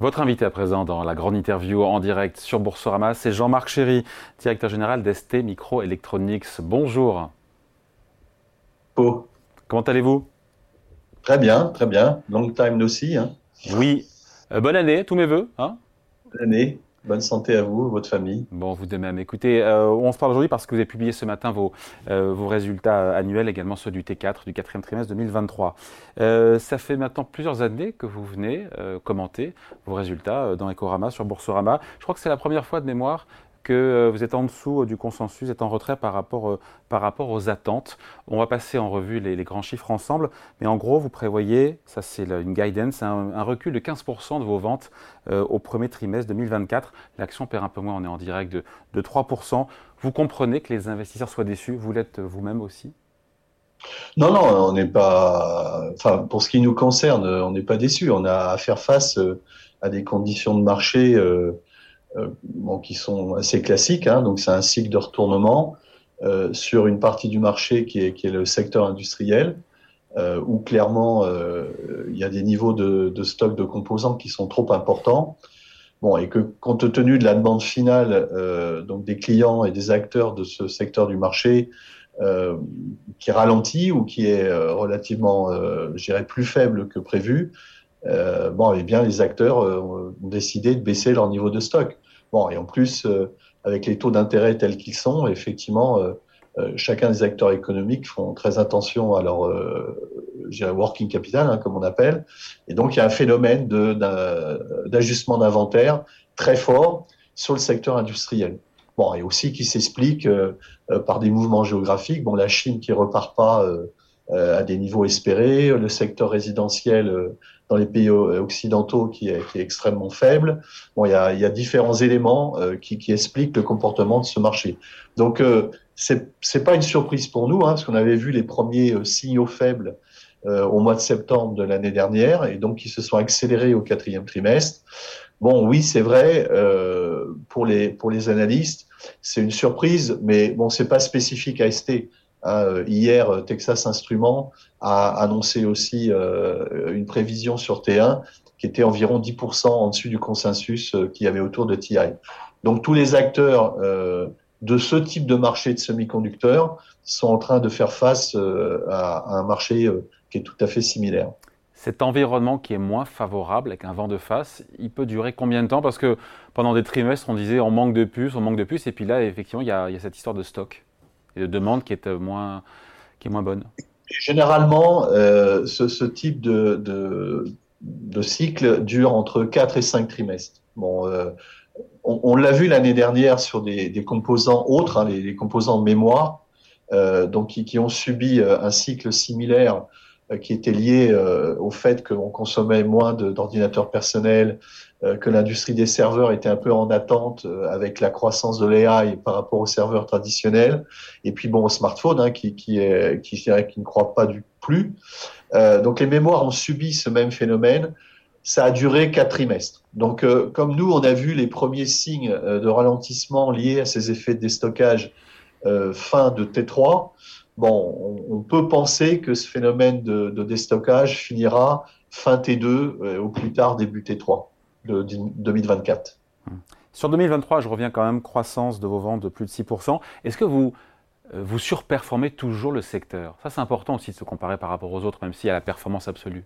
Votre invité à présent dans la grande interview en direct sur Boursorama, c'est Jean-Marc Chéry, directeur général d'ST Microelectronics. Bonjour. Oh. Comment allez-vous? Très bien, très bien. Long time aussi. Hein. Oui. Euh, bonne année, tous mes voeux. Hein? Bonne année. Bonne santé à vous, votre famille. Bon, vous de même. Écoutez, euh, on se parle aujourd'hui parce que vous avez publié ce matin vos, euh, résultats annuels, également ceux du T4, du quatrième trimestre 2023. Euh, ça fait maintenant plusieurs années que vous venez commenter vos résultats dans Ecorama, sur Boursorama. Je crois que c'est la première fois de mémoire que euh, vous êtes en dessous euh, du consensus, vous êtes en retrait par rapport, euh, par rapport aux attentes. On va passer en revue les, grands chiffres ensemble, mais en gros, vous prévoyez, ça c'est une guidance, un, recul de 15% de vos ventes au premier trimestre 2024. L'action perd un peu moins, on est en direct de, de 3%. Vous comprenez que les investisseurs soient déçus, vous l'êtes vous-même aussi? Non, non, on n'est pas. Enfin, pour ce qui nous concerne, on n'est pas déçus. On a à faire face à des conditions de marché bon, qui sont assez classiques. Hein, donc c'est un cycle de retournement euh, sur une partie du marché qui est, qui est le secteur industriel, euh, où clairement euh, il y a des niveaux de, de, stock de composants qui sont trop importants. Bon, et que compte tenu de la demande finale euh, donc des clients et des acteurs de ce secteur du marché euh, qui ralentit ou qui est relativement, je dirais, plus faible que prévu, euh, bon, eh bien, les acteurs euh, ont décidé de baisser leur niveau de stock. Bon, et en plus, euh, avec les taux d'intérêt tels qu'ils sont, effectivement, euh, chacun des acteurs économiques font très attention à leur working capital, hein, comme on appelle. Et donc, il y a un phénomène d'ajustement d'inventaire très fort sur le secteur industriel. Bon, et aussi qui s'explique par des mouvements géographiques. Bon, la Chine qui repart pas à des niveaux espérés, le secteur résidentiel dans les pays occidentaux qui est, qui est extrêmement faible. Bon, il y a, y a différents éléments euh, qui, qui, expliquent le comportement de ce marché. Donc, euh, c'est c'est pas une surprise pour nous, hein, parce qu'on avait vu les premiers euh, signaux faibles euh, au mois de septembre de l'année dernière, et donc qui se sont accélérés au quatrième trimestre. Bon, oui, c'est vrai euh, pour les pour les analystes, c'est une surprise, mais bon, c'est pas spécifique à ST. Hein, hier, Texas Instruments a annoncé aussi euh, une prévision sur T1 qui était environ 10% en dessus du consensus euh, qu'il y avait autour de TI. Donc tous les acteurs euh, de ce type de marché de semi-conducteurs sont en train de faire face à, un marché qui est tout à fait similaire. Cet environnement qui est moins favorable avec un vent de face, il peut durer combien de temps? Parce que pendant des trimestres, on disait on manque de puces, on manque de puces, et puis là, effectivement, il y a cette histoire de stock et de demande qui est moins, qui est moins bonne. Généralement, euh, ce, type de, de, cycle dure entre 4 et 5 trimestres. Bon, euh, on, l'a vu l'année dernière sur des, composants autres, hein, les, composants mémoire, euh, donc qui, ont subi un cycle similaire qui était lié euh, au fait qu'on consommait moins d'ordinateurs personnels, euh, que l'industrie des serveurs était un peu en attente avec la croissance de l'AI par rapport aux serveurs traditionnels, et puis bon au smartphone hein, qui, qui, est, qui, qui ne croit pas du plus. donc les mémoires ont subi ce même phénomène. Ça a duré quatre trimestres. Donc, comme nous, on a vu les premiers signes de ralentissement liés à ces effets de déstockage fin de T3, bon, on, peut penser que ce phénomène de, déstockage finira fin T2 euh, au plus tard début T3 de, 2024. Sur 2023, je reviens quand même croissance de vos ventes de plus de 6%. Est-ce que vous, euh, vous surperformez toujours le secteur? Ça, c'est important aussi de se comparer par rapport aux autres, même s'il y a la performance absolue.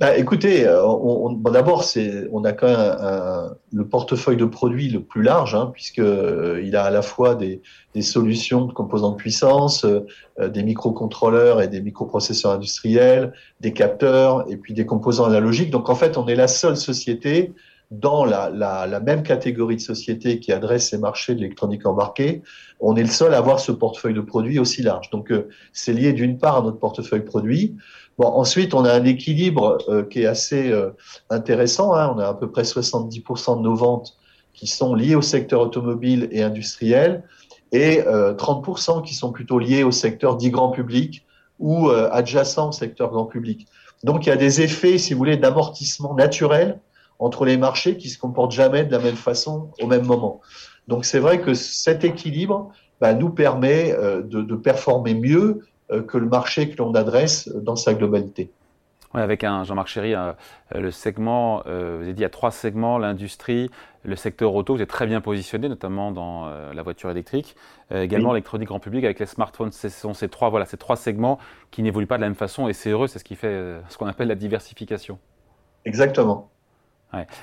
Bah, écoutez, euh, on, bon, d'abord, c'est, on a quand même un, le portefeuille de produits le plus large, hein, puisque euh, il a à la fois des, des, solutions de composants de puissance, euh, des microcontrôleurs et des microprocesseurs industriels, des capteurs et puis des composants analogiques. Donc en fait, on est la seule société dans la, la, la même catégorie de société qui adresse ces marchés de l'électronique embarquée. On est le seul à avoir ce portefeuille de produits aussi large. Donc c'est lié d'une part à notre portefeuille produit. Bon, ensuite, on a un équilibre euh, qui est assez euh, intéressant. Hein. On a à peu près 70% de nos ventes qui sont liées au secteur automobile et industriel et euh, 30% qui sont plutôt liées au secteur dit grand public ou euh, adjacent au secteur grand public. Donc, il y a des effets, si vous voulez, d'amortissement naturel entre les marchés qui se comportent jamais de la même façon au même moment. Donc, c'est vrai que cet équilibre bah, nous permet de, de performer mieux euh, que le marché que l'on adresse dans sa globalité. Oui, avec un Jean-Marc Chéry, le segment, vous avez dit il y a trois segments, l'industrie, le secteur auto, vous êtes très bien positionné, notamment dans la voiture électrique, également l'électronique grand public avec les smartphones. Ce sont ces trois, voilà, ces trois segments qui n'évoluent pas de la même façon et c'est heureux, c'est ce qui fait ce qu'on appelle la diversification. Exactement.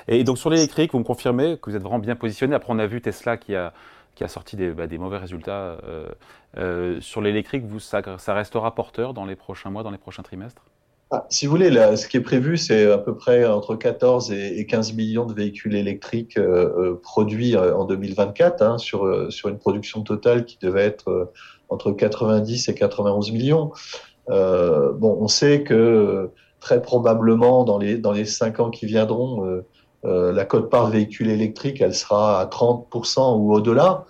Et donc sur l'électrique, vous me confirmez que vous êtes vraiment bien positionné. Après, on a vu Tesla qui a, qui a sorti des, bah, mauvais résultats. Euh, euh, sur l'électrique, vous, ça, restera porteur dans les prochains mois, dans les prochains trimestres? Ah, Si vous voulez, ce qui est prévu, c'est à peu près entre 14 et 15 millions de véhicules électriques euh, produits en 2024 hein, sur, sur une production totale qui devait être entre 90 et 91 millions. bon, on sait que très probablement dans les dans les cinq ans qui viendront, euh, la cote-part véhicule électrique, elle sera à 30% ou au-delà.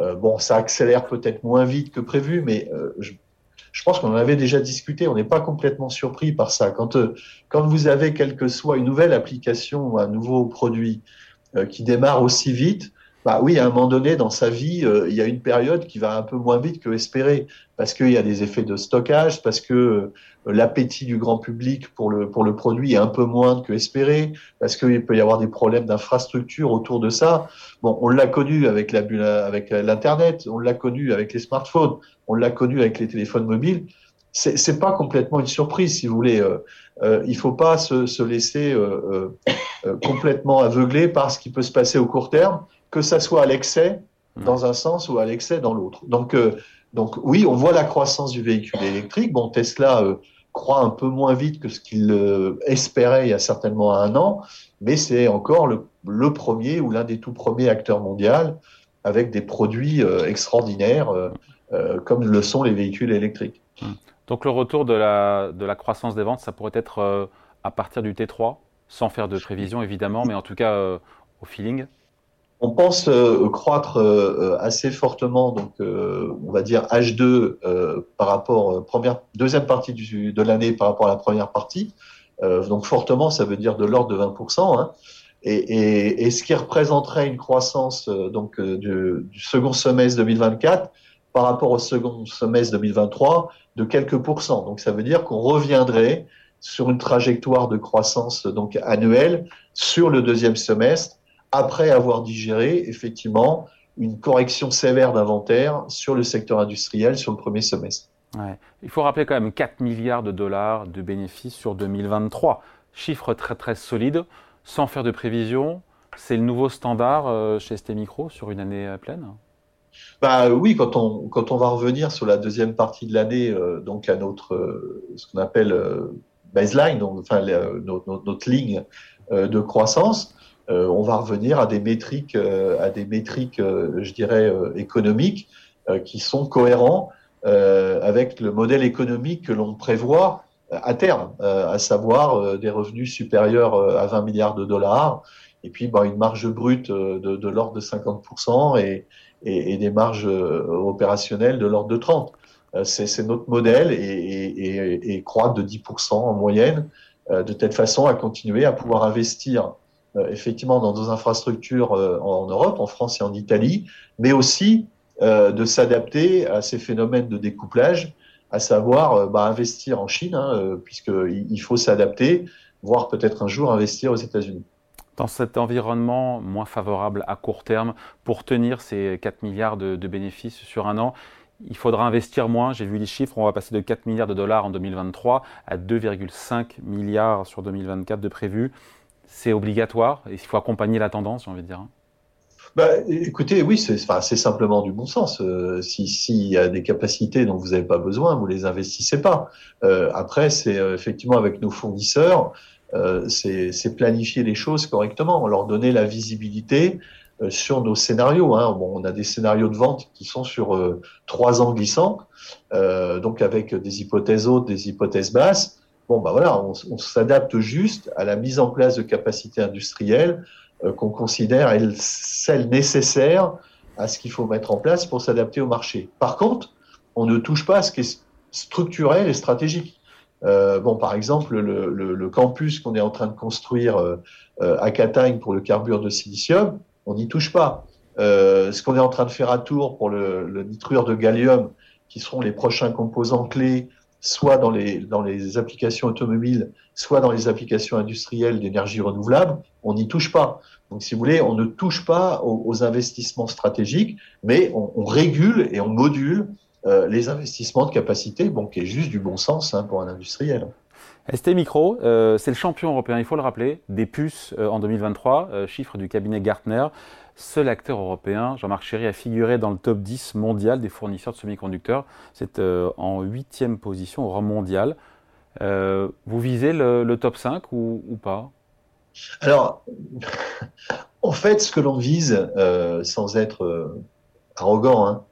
Euh, bon, ça accélère peut-être moins vite que prévu, mais je, je, pense qu'on en avait déjà discuté. On n'est pas complètement surpris par ça. Quand quand vous avez quelle que soit une nouvelle application ou un nouveau produit qui démarre aussi vite, bah oui, à un moment donné dans sa vie, il y a une période qui va un peu moins vite que espéré, parce qu'il y a des effets de stockage, parce que l'appétit du grand public pour le, pour le produit est un peu moindre que espéré, parce qu'il peut y avoir des problèmes d'infrastructure autour de ça. Bon, on l'a connu avec la avec l'internet, on l'a connu avec les smartphones, on l'a connu avec les téléphones mobiles. C'est, c'est pas complètement une surprise, si vous voulez. Euh, euh il faut pas se, se laisser euh, euh, complètement aveugler par ce qui peut se passer au court terme, que ça soit à l'excès dans un sens ou à l'excès dans l'autre. Donc, donc oui, on voit la croissance du véhicule électrique. Bon, Tesla croit un peu moins vite que ce qu'il euh, espérait il y a certainement un an, mais c'est encore le, premier ou l'un des tout premiers acteurs mondiaux avec des produits euh, extraordinaires euh, comme le sont les véhicules électriques. Donc le retour de la, de la croissance des ventes, ça pourrait être à partir du T3, sans faire de prévision évidemment, mais en tout cas au feeling on pense euh, croître euh, assez fortement, donc euh, on va dire H2 par rapport première, deuxième partie de l'année par rapport à la première partie. donc fortement, ça veut dire de l'ordre de 20%. Hein. Et, ce qui représenterait une croissance donc du, second semestre 2024 par rapport au second semestre 2023 de quelques pourcents. Donc ça veut dire qu'on reviendrait sur une trajectoire de croissance donc annuelle sur le deuxième semestre après avoir digéré effectivement une correction sévère d'inventaire sur le secteur industriel sur le premier semestre. Il faut rappeler quand même 4 milliards de dollars de bénéfices sur 2023. Chiffre très très solide, sans faire de prévision. C'est le nouveau standard euh, chez ST Micro sur une année euh, pleine? Bah oui, quand on quand on va revenir sur la deuxième partie de l'année, euh, donc à notre ce qu'on appelle baseline, donc enfin notre, notre, ligne de croissance, euh, on va revenir à des métriques, euh, à des métriques, euh, je dirais, économiques qui sont cohérents avec le modèle économique que l'on prévoit à terme, à savoir des revenus supérieurs à 20 milliards de dollars, et puis bah, une marge brute de, l'ordre de 50% et, des marges opérationnelles de l'ordre de 30%. C'est notre modèle et, et, croître de 10% en moyenne, de telle façon à continuer à pouvoir investir euh, effectivement dans nos infrastructures euh, en Europe, en France et en Italie, mais aussi euh, de s'adapter à ces phénomènes de découplage, à savoir bah, investir en Chine, hein, puisqu'il faut s'adapter, voire peut-être un jour investir aux États-Unis. Dans cet environnement moins favorable à court terme, pour tenir ces 4 milliards de, bénéfices sur un an, il faudra investir moins. J'ai vu les chiffres, on va passer de 4 milliards de dollars en 2023 à 2,5 milliards sur 2024 de prévus c'est obligatoire et il faut accompagner la tendance, j'ai envie de dire. Hein. Bah, écoutez, oui, c'est simplement du bon sens. Euh, S'il y a des capacités dont vous n'avez pas besoin, vous les investissez pas. Euh, après, c'est euh, effectivement avec nos fournisseurs, euh, c'est planifier les choses correctement, leur donner la visibilité euh, sur nos scénarios. Hein. Bon, on a des scénarios de vente qui sont sur trois ans glissants, donc avec des hypothèses hautes, des hypothèses basses. Bon, bah voilà, on, s'adapte juste à la mise en place de capacités industrielles euh, qu'on considère être celles nécessaires à ce qu'il faut mettre en place pour s'adapter au marché. Par contre, on ne touche pas à ce qui est structurel et stratégique. Euh, bon, par exemple, le, campus qu'on est en train de construire euh, à Catagne pour le carbure de silicium, on n'y touche pas. ce qu'on est en train de faire à Tours pour le, le nitrure de gallium, qui seront les prochains composants clés soit dans les, dans les applications automobiles, soit dans les applications industrielles d'énergie renouvelable, on n'y touche pas. Donc, si vous voulez, on ne touche pas aux, investissements stratégiques, mais on, régule et on module euh, les investissements de capacité, bon, qui est juste du bon sens hein, pour un industriel. ST Micro, euh, c'est le champion européen, il faut le rappeler, des puces euh, en 2023, chiffre du cabinet Gartner. Seul acteur européen, Jean-Marc Chéry, a figuré dans le top 10 mondial des fournisseurs de semi-conducteurs. C'est en huitième position au rang mondial. vous visez le, top 5 ou, ou pas? Alors, en fait, ce que l'on vise, sans être arrogant, hein,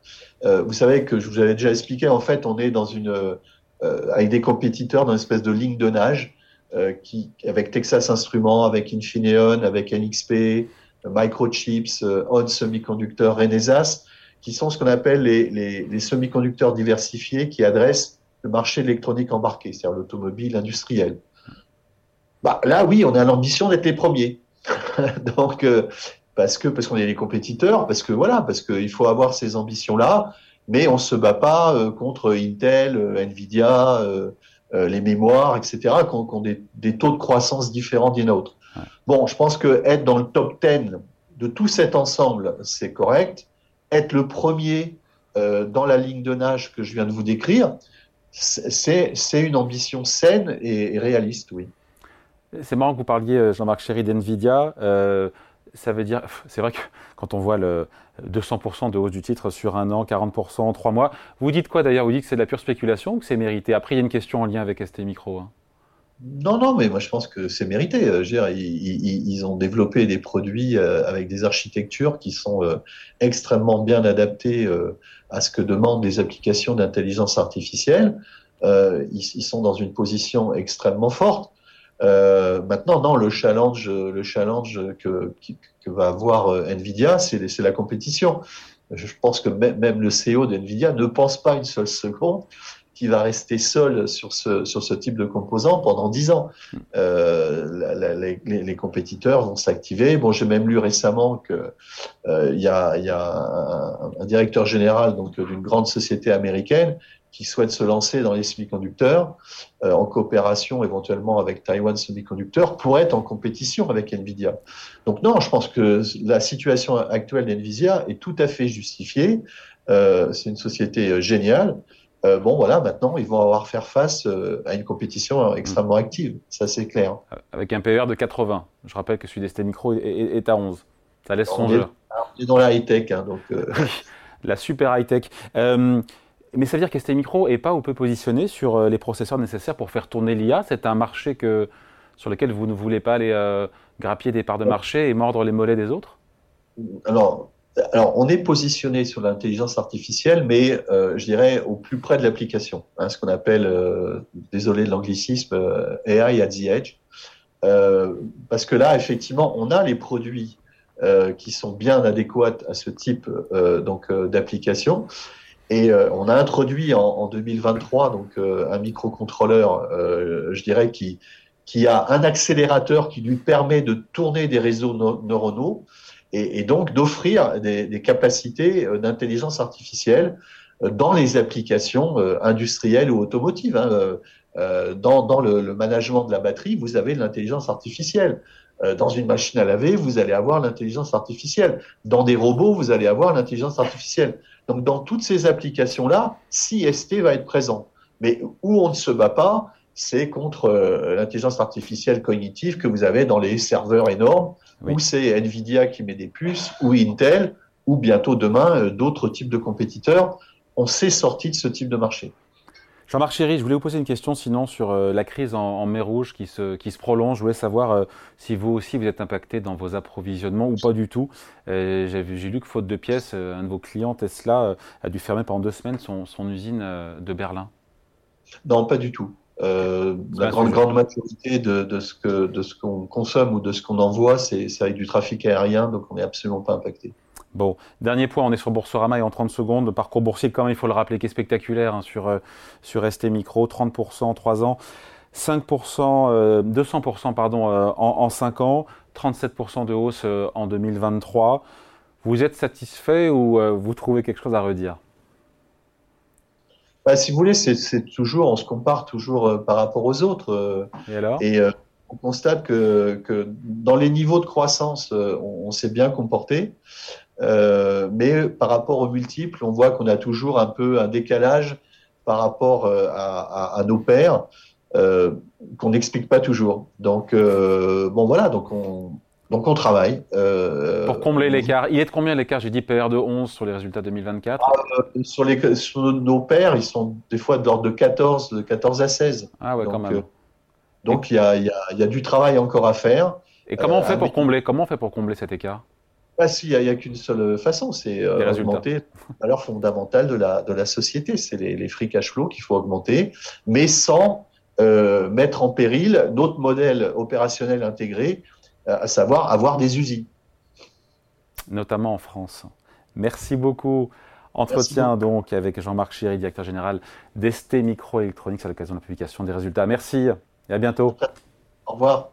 euh, vous savez que je vous avais déjà expliqué, en fait, on est dans une, avec des compétiteurs dans une espèce de ligne de nage, qui, avec Texas Instruments, avec Infineon, avec NXP, Microchips, On Semiconductor, Renesas, qui sont ce qu'on appelle les, les, les semi-conducteurs diversifiés qui adressent le marché électronique embarqué, c'est-à-dire l'automobile industriel. Bah, là, oui, on a l'ambition d'être les premiers. Donc, euh, parce que parce qu'on est les compétiteurs, parce que voilà, parce qu'il faut avoir ces ambitions-là, mais on se bat pas euh, contre Intel, euh, Nvidia, les mémoires, etc., qui ont, des, taux de croissance différents d'une autre. Bon, je pense que être dans le top 10 de tout cet ensemble, c'est correct. Être le premier dans la ligne de nage que je viens de vous décrire, c'est une ambition saine et réaliste, oui. C'est marrant que vous parliez, euh, Jean-Marc Chéry, d'NVIDIA. Euh, ça veut dire, c'est vrai que quand on voit le 200% de hausse du titre sur un an, 40% en trois mois, vous dites quoi d'ailleurs? Vous dites que c'est de la pure spéculation ou que c'est mérité? Après, il y a une question en lien avec ST Micro. Hein. Non, non, mais moi je pense que c'est mérité. Euh, je dire, ils, ont développé des produits avec des architectures qui sont extrêmement bien adaptées à ce que demandent les applications d'intelligence artificielle. ils, ils, sont dans une position extrêmement forte. Euh, maintenant, non, le challenge, le challenge que, que va avoir euh, Nvidia, c'est la compétition. Je pense que même le CEO d'Nvidia ne pense pas une seule seconde qu'il va rester seul sur ce, sur ce type de composant pendant dix ans. Euh, les, les, compétiteurs vont s'activer. Bon, j'ai même lu récemment que euh, il y a, y a un, un, directeur général donc d'une grande société américaine qui souhaitent se lancer dans les semi-conducteurs euh, en coopération éventuellement avec Taiwan Semiconductor pour être en compétition avec Nvidia. Donc non, je pense que la situation actuelle d'Nvidia est tout à fait justifiée. Euh, c'est une société euh, géniale. Euh, bon, voilà, maintenant, ils vont avoir à faire face euh, à une compétition extrêmement active. Ça, c'est clair. Avec un PER de 80. Je rappelle que celui d'ST Micro est, à 11. Ça laisse songer. On est dans la high-tech, hein, donc... la super high-tech. Mais ça veut dire qu'ST Micro n'est pas ou peu positionné sur euh, les processeurs nécessaires pour faire tourner l'IA. C'est un marché que, sur lequel vous ne voulez pas aller euh, grappiller des parts de marché et mordre les mollets des autres? Alors, alors, on est positionné sur l'intelligence artificielle, mais euh, je dirais au plus près de l'application, hein, ce qu'on appelle, désolé de l'anglicisme, AI at the edge. parce que là, effectivement, on a les produits qui sont bien adéquats à ce type donc d'application. Et euh, on a introduit en, en 2023 donc euh, un microcontrôleur, euh, je dirais, qui, qui a un accélérateur qui lui permet de tourner des réseaux neuronaux et, et donc d'offrir des, des, capacités d'intelligence artificielle dans les applications industrielles ou automotives. Hein. Dans, dans le, le, management de la batterie, vous avez de l'intelligence artificielle. Dans une machine à laver, vous allez avoir l'intelligence artificielle. Dans des robots, vous allez avoir l'intelligence artificielle. Donc, dans toutes ces applications-là, ST va être présent. Mais où on ne se bat pas, c'est contre euh, l'intelligence artificielle cognitive que vous avez dans les serveurs énormes, où c'est Nvidia qui met des puces, ou Intel, ou bientôt demain euh, d'autres types de compétiteurs. On s'est sorti de ce type de marché. Jean-Marc Chéry, je voulais vous poser une question sinon sur euh, la crise en, mer Rouge qui se, qui se prolonge. Je voulais savoir euh, si vous aussi vous êtes impacté dans vos approvisionnements ou pas du tout. Euh, j'ai lu que faute de pièces, un de vos clients, Tesla, a dû fermer pendant deux semaines son, son usine de Berlin. Non, pas du tout. la grande, grande majorité de, de ce que de ce qu'on consomme ou de ce qu'on envoie, c'est avec du trafic aérien, donc on n'est absolument pas impacté. Bon, dernier point, on est sur Boursorama et en 30 secondes, le parcours boursier, quand même, il faut le rappeler, qui est spectaculaire hein, sur, euh, sur ST Micro, 30% en 3 ans, 5%, 200% euh, pardon, euh, en, en, 5 ans, 37% de hausse en 2023. Vous êtes satisfait ou vous trouvez quelque chose à redire? Bah, Si vous voulez, c'est toujours, on se compare toujours par rapport aux autres. Et alors? Et on constate que, que, dans les niveaux de croissance, on, s'est bien comporté. Mais par rapport aux multiples, on voit qu'on a toujours un peu un décalage par rapport à, à nos pairs. Euh, qu'on n'explique pas toujours. Donc, euh, bon, voilà, donc on, donc on travaille. Euh, Pour combler l'écart. Il est de combien l'écart J'ai dit PR de 11 sur les résultats 2024 ah, sur, les, sur nos pairs, ils sont des fois d'ordre de 14, de 14 à 16. Ah ouais, quand même. donc il y a, y, a, y a, du travail encore à faire. Et comment on fait pour combler Comment on fait pour combler cet écart? Bah, il n'y a, a qu'une seule façon, c'est augmenter la valeur fondamentale de la, de la société. C'est les, les free cash flow qu'il faut augmenter, mais sans euh, mettre en péril notre modèle opérationnel intégré, euh, à savoir avoir des usines. Notamment en France. Merci beaucoup. Entretien donc avec Jean-Marc Chéry, directeur général d'ST Microélectronics à l'occasion de la publication des résultats. Merci et à bientôt. Au revoir.